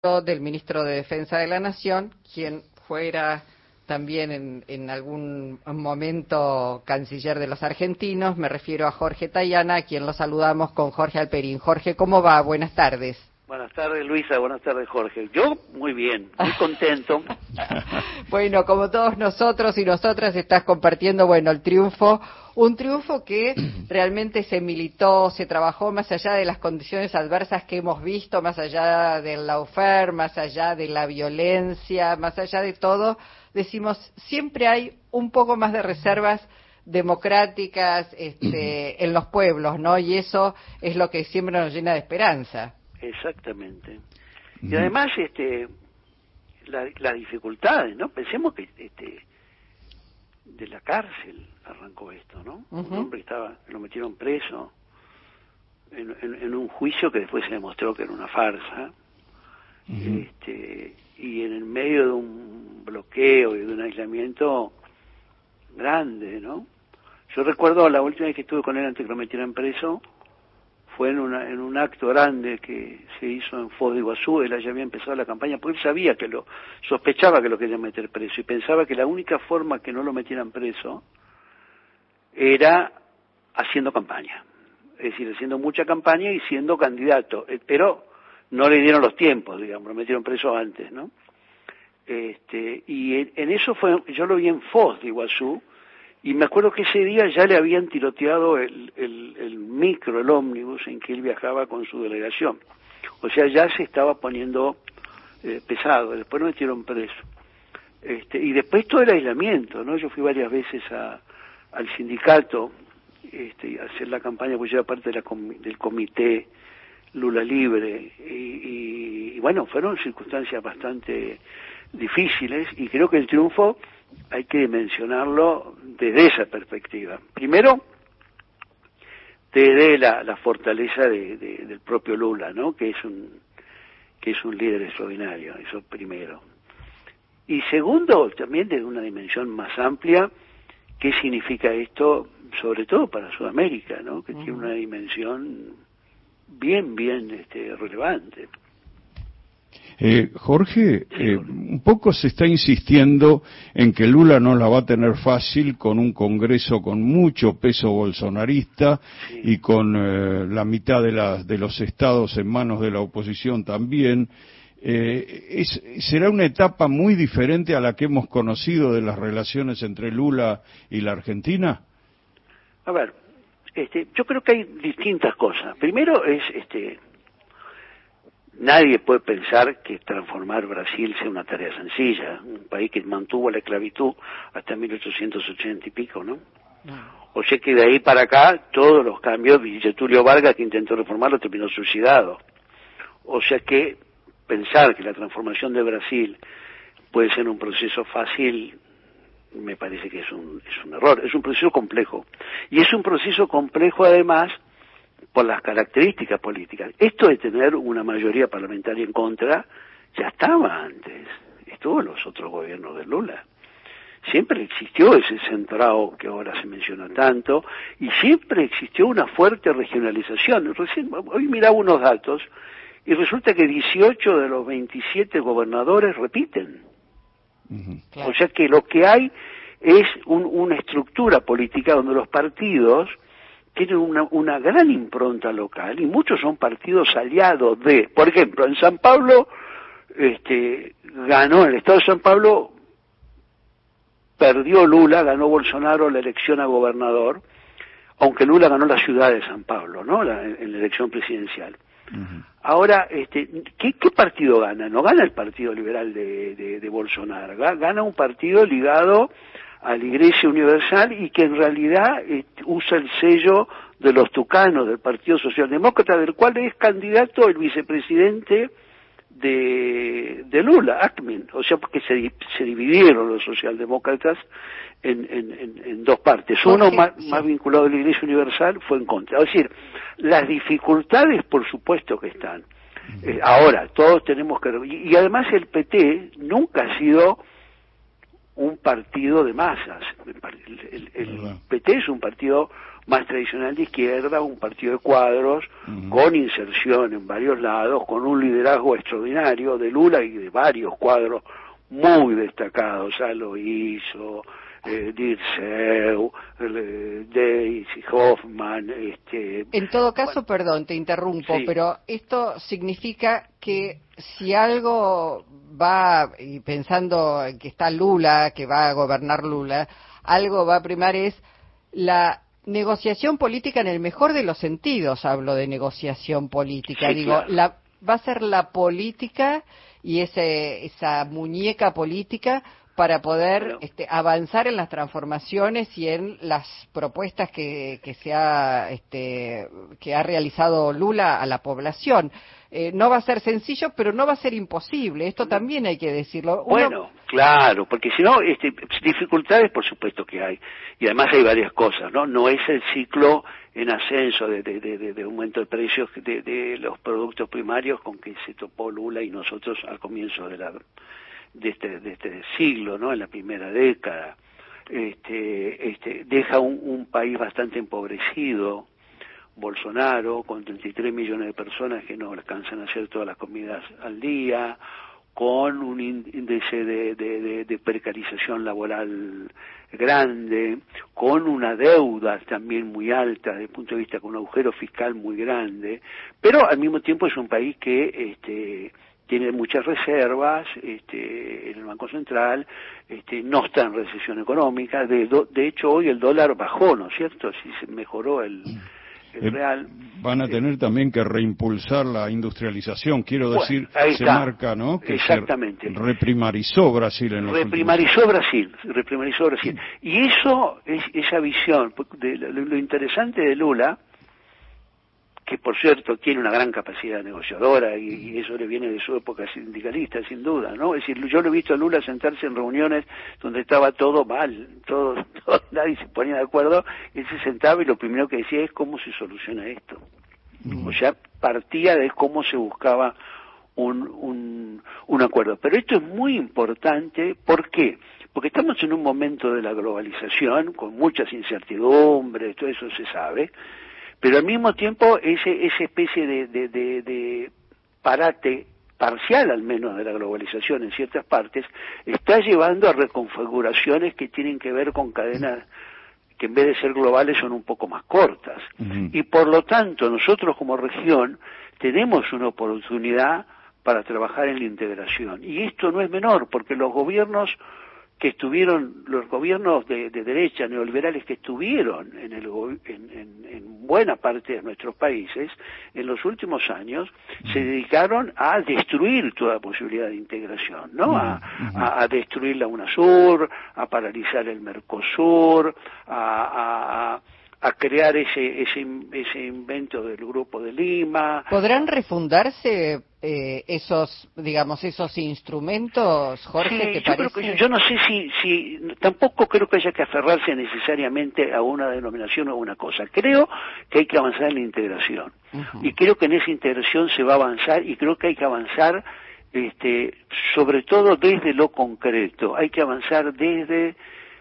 del ministro de Defensa de la Nación, quien fuera también en, en, algún momento canciller de los argentinos. Me refiero a Jorge Tayana, a quien lo saludamos con Jorge Alperín. Jorge, ¿cómo va? Buenas tardes. Buenas tardes, Luisa. Buenas tardes, Jorge. Yo, muy bien, muy contento. bueno, como todos nosotros y nosotras, estás compartiendo, bueno, el triunfo. Un triunfo que realmente se militó, se trabajó más allá de las condiciones adversas que hemos visto, más allá del laufer, más allá de la violencia, más allá de todo. Decimos, siempre hay un poco más de reservas democráticas este, en los pueblos, ¿no? Y eso es lo que siempre nos llena de esperanza. Exactamente. Y además, este, las dificultades, ¿no? Pensemos que este, de la cárcel arrancó esto, ¿no? Un hombre estaba, lo metieron preso en, en, un juicio que después se demostró que era una farsa. este, y en el medio de un bloqueo y de un aislamiento grande, ¿no? Yo recuerdo la última vez que estuve con él antes que lo metieran preso, fue en, una, en un acto grande que se hizo en Foz de Iguazú, él ya había empezado la campaña, porque él sabía que lo, sospechaba que lo querían meter preso y pensaba que la única forma que no lo metieran preso era haciendo campaña, es decir, haciendo mucha campaña y siendo candidato, eh, pero no le dieron los tiempos, digamos, lo metieron preso antes, ¿no? Este, y en, en eso fue, yo lo vi en Foz de Iguazú, y me acuerdo que ese día ya le habían tiroteado el, el, micro, el ómnibus en que él viajaba con su delegación. O sea, ya se estaba poniendo eh, pesado, después lo metieron preso. Este, y después todo el aislamiento, ¿no? Yo fui varias veces a, al sindicato este, a hacer la campaña, pues yo era parte del comité Lula Libre, y, y bueno, fueron circunstancias bastante difíciles, y creo que el triunfo hay que dimensionarlo desde esa perspectiva. Primero, desde la, la fortaleza de, del propio Lula, ¿no? Que es un que es un líder extraordinario, eso primero. Y segundo, también desde una dimensión más amplia, ¿qué significa esto, sobre todo para Sudamérica, ¿no? Que tiene una dimensión bien, bien este, relevante. Eh, Jorge, eh, un poco se está insistiendo en que Lula no la va a tener fácil con un Congreso con mucho peso bolsonarista y con eh, la mitad de, de, los estados en manos de la oposición también. Es, ¿Será una etapa muy diferente a la que hemos conocido de las relaciones entre Lula y la Argentina? A ver, este, yo creo que hay distintas cosas. Primero es este, Nadie puede pensar que transformar Brasil sea una tarea sencilla, un país que mantuvo la esclavitud hasta 1880 y pico, ¿no? O sea que de ahí para acá todos los cambios, Tulio Vargas que intentó reformarlo terminó suicidado. O sea que pensar que la transformación de Brasil puede ser un proceso fácil me parece que es un, es un error, es un proceso complejo. Y es un proceso complejo además por las características políticas. Esto de tener una mayoría parlamentaria en contra ya estaba antes, estuvo en los otros gobiernos de Lula. Siempre existió ese centrado que ahora se menciona tanto y siempre existió una fuerte regionalización. Recién, hoy miraba unos datos y resulta que 18 de los 27 gobernadores repiten. O sea que lo que hay es una estructura política donde los partidos tienen una, una gran impronta local y muchos son partidos aliados de, por ejemplo, en San Pablo, este, ganó, en el estado de San Pablo, perdió Lula, ganó Bolsonaro la elección a gobernador, aunque Lula ganó la ciudad de San Pablo, ¿no? en la elección presidencial. Ahora, este, ¿qué, ¿qué, partido gana? No gana el Partido Liberal de, de, de Bolsonaro, gana un partido ligado a la Iglesia Universal y que en realidad eh, usa el sello de los tucanos del Partido Socialdemócrata, del cual es candidato el vicepresidente de, de Lula, Acmin, o sea, porque se, se dividieron los socialdemócratas en, en, en, dos partes. Uno más, más, vinculado a la Iglesia Universal fue en contra. Es decir, las dificultades por supuesto que están. Eh, ahora, todos tenemos que... y además el PT nunca ha sido un partido de masas. El, PT es un partido más tradicional de izquierda, un partido de cuadros, con inserción en varios lados, con un liderazgo extraordinario de Lula y de varios cuadros muy destacados, hizo eh, Dirceu, eh, Daisy Hoffman. Este, en todo caso, perdón, te interrumpo, pero esto significa que si algo va, y pensando que está Lula, que va a gobernar Lula, algo va a primar es la negociación política en el mejor de los sentidos, hablo de negociación política, digo, la, va a ser la política y ese, esa muñeca política para poder este, avanzar en las transformaciones y en las propuestas que, que, se ha, este, que ha realizado Lula a la población. Eh, no va a ser sencillo, pero no va a ser imposible. Esto también hay que decirlo. Bueno, claro, porque si no, este, dificultades por supuesto que hay. Y además hay varias cosas, ¿no? No es el ciclo en ascenso de, de, aumento de precios de, de, los productos primarios con que se topó Lula y nosotros al comienzo de la de este, de este siglo, ¿no? En la primera década. Este, este, deja un, país bastante empobrecido, Bolsonaro, con 33 millones de personas que no alcanzan a hacer todas las comidas al día, con un índice de, de, de, precarización laboral grande, con una deuda también muy alta desde el punto de vista con un agujero fiscal muy grande, pero al mismo tiempo es un país que este, tiene muchas reservas este, en el Banco Central, este, no está en recesión económica, de, de hecho hoy el dólar bajó, ¿no es cierto? Si se mejoró el eh, van a tener también que reimpulsar la industrialización, quiero decir, se marca, ¿no? Que Exactamente. reprimarizó Brasil en los Reprimarizó Brasil, reprimarizó Brasil. Y eso, es, esa visión, de, lo interesante de Lula, que por cierto tiene una gran capacidad negociadora y, eso le viene de su época sindicalista, sin duda, ¿no? Es decir, yo lo he visto a Lula sentarse en reuniones donde estaba todo mal, todo, nadie se ponía de acuerdo, él se sentaba y lo primero que decía es cómo se soluciona esto. O sea, partía de cómo se buscaba un, un, un acuerdo. Pero esto es muy importante, ¿por qué? Porque estamos en un momento de la globalización, con muchas incertidumbres, todo eso se sabe, pero al mismo tiempo ese, esa especie de, de, de, parate parcial al menos de la globalización en ciertas partes, está llevando a reconfiguraciones que tienen que ver con cadenas que en vez de ser globales son un poco más cortas. Y por lo tanto, nosotros como región tenemos una oportunidad para trabajar en la integración. Y esto no es menor, porque los gobiernos que estuvieron los gobiernos de, derecha neoliberales que estuvieron en, el, en, en, buena parte de nuestros países en los últimos años se dedicaron a destruir toda posibilidad de integración, ¿no? A, a, destruir la UNASUR, a paralizar el Mercosur, a, a crear ese, ese, ese invento del Grupo de Lima. ¿Podrán refundarse eh, esos, digamos, esos instrumentos, Jorge, yo, yo no sé si, si, tampoco creo que haya que aferrarse necesariamente a una denominación o a una cosa. Creo que hay que avanzar en la integración. Y creo que en esa integración se va a avanzar y creo que hay que avanzar este, sobre todo desde lo concreto. Hay que avanzar desde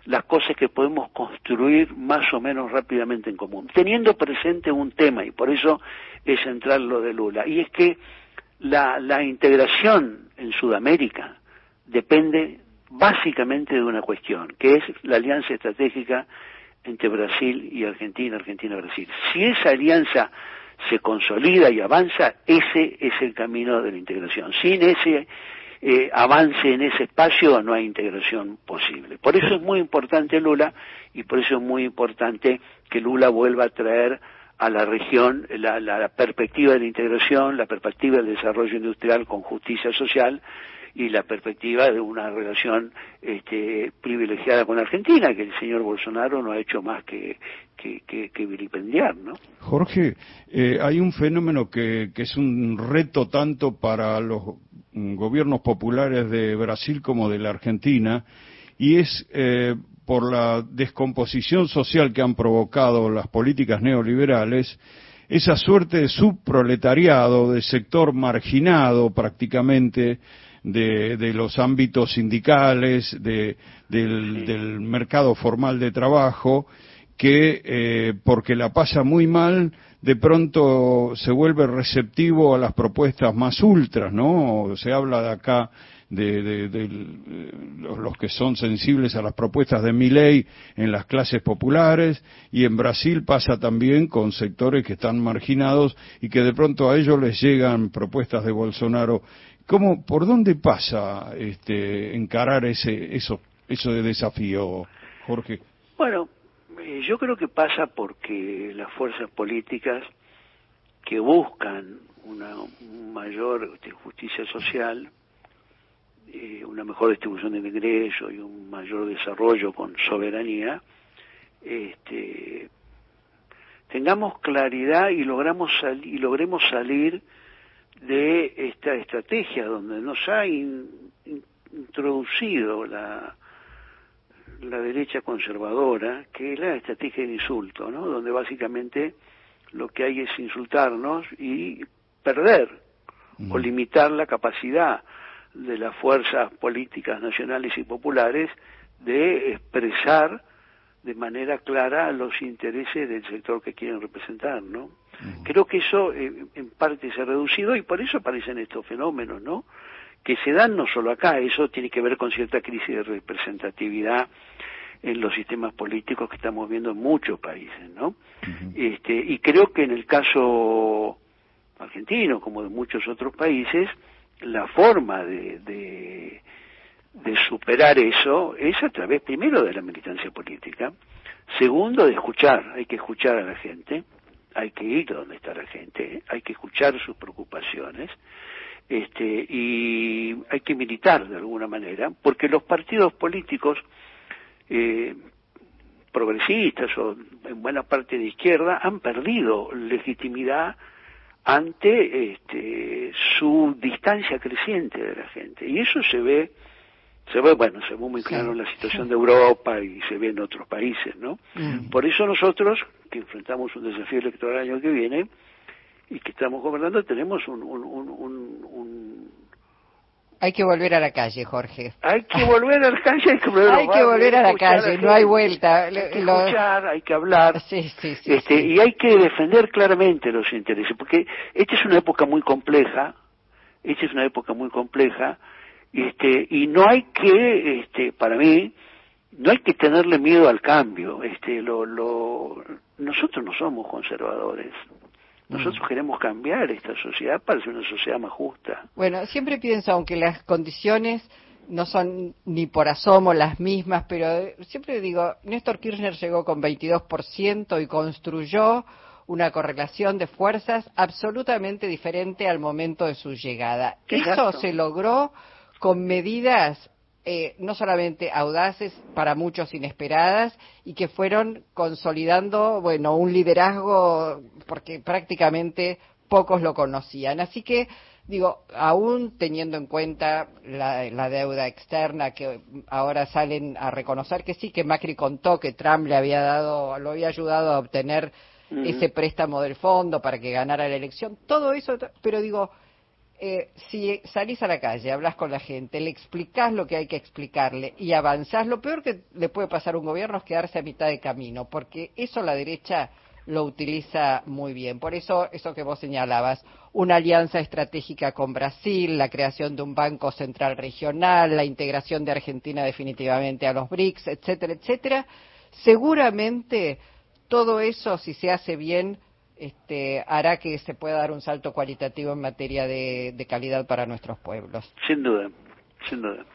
las cosas que podemos construir más o menos rápidamente en común, teniendo presente un tema, y por eso es central lo de Lula, y es que la, la integración en Sudamérica depende básicamente de una cuestión, que es la alianza estratégica entre Brasil y Argentina, Argentina-Brasil. Si esa alianza se consolida y avanza, ese es el camino de la integración. Sin ese eh, avance en ese espacio no hay integración posible. Por eso es muy importante Lula y por eso es muy importante que Lula vuelva a traer a la región la, la, perspectiva de la integración, la perspectiva del desarrollo industrial con justicia social y la perspectiva de una relación este, privilegiada con Argentina, que el señor Bolsonaro no ha hecho más que, que, que, vilipendiar, ¿no? Jorge, eh, hay un fenómeno que, que es un reto tanto para los gobiernos populares de Brasil como de la Argentina, y es eh, por la descomposición social que han provocado las políticas neoliberales, esa suerte de subproletariado, de sector marginado prácticamente de, los ámbitos sindicales, del mercado formal de trabajo, que eh, porque la pasa muy mal, de pronto se vuelve receptivo a las propuestas más ultras, ¿no? Se habla de acá de, los que son sensibles a las propuestas de mi ley en las clases populares y en Brasil pasa también con sectores que están marginados y que de pronto a ellos les llegan propuestas de Bolsonaro. ¿Cómo, por dónde pasa este, encarar ese, eso, eso de desafío, Jorge? Bueno, eh, yo creo que pasa porque las fuerzas políticas que buscan una mayor justicia social, eh, una mejor distribución de ingresos y un mayor desarrollo con soberanía, este, tengamos claridad y logramos y logremos salir de esta estrategia donde nos ha introducido la la derecha conservadora, que es la estrategia de insulto, ¿no? Donde básicamente lo que hay es insultarnos y perder o limitar la capacidad de las fuerzas políticas nacionales y populares de expresar de manera clara los intereses del sector que quieren representar, ¿no? Creo que eso eh, en parte se ha reducido y por eso aparecen estos fenómenos, ¿no? Que se dan no solo acá, eso tiene que ver con cierta crisis de representatividad en los sistemas políticos que estamos viendo en muchos países, ¿no? este, y creo que en el caso argentino, como de muchos otros países, la forma de, de, de superar eso es a través, primero, de la militancia política, segundo, de escuchar, hay que escuchar a la gente, hay que ir donde está la gente, hay que escuchar sus preocupaciones, este, y hay que militar de alguna manera, porque los partidos políticos eh, progresistas o en buena parte de izquierda han perdido legitimidad ante este, su distancia creciente de la gente. Y eso se ve se ve bueno se ve muy claro en la situación de Europa y se ve en otros países no mm. por eso nosotros que enfrentamos un desafío electoral el año que viene y que estamos gobernando tenemos un, un, un, hay que volver a la calle, Jorge. Hay que volver a la calle, hay que volver, hay que volver a la calle, no hay vuelta. Hay que escuchar, hay que hablar, sí, sí, sí, este, y hay que defender claramente los intereses, porque esta es una época muy compleja, esta es una época muy compleja, este, y no hay que, este, para mí, no hay que tenerle miedo al cambio. Este, lo, lo, nosotros no somos conservadores. Nosotros mm. queremos cambiar esta sociedad para ser una sociedad más justa. Bueno, siempre pienso, aunque las condiciones no son ni por asomo las mismas, pero siempre digo, Néstor Kirchner llegó con 22% y construyó una correlación de fuerzas absolutamente diferente al momento de su llegada. Eso se logró con medidas eh, no solamente audaces, para muchos inesperadas, y que fueron consolidando, bueno, un liderazgo porque prácticamente pocos lo conocían. Así que, digo, aún teniendo en cuenta la, deuda externa que ahora salen a reconocer que sí, que Macri contó que Trump le había dado, lo había ayudado a obtener ese préstamo del fondo para que ganara la elección, todo eso, pero digo, eh, si salís a la calle, hablas con la gente, le explicás lo que hay que explicarle y avanzás, lo peor que le puede pasar a un gobierno es quedarse a mitad de camino, porque eso la derecha lo utiliza muy bien. Por eso, eso que vos señalabas, una alianza estratégica con Brasil, la creación de un banco central regional, la integración de Argentina definitivamente a los BRICS, etcétera, etcétera, seguramente todo eso, si se hace bien, este, hará que se pueda dar un salto cualitativo en materia de, de calidad para nuestros pueblos. Sin duda, sin duda.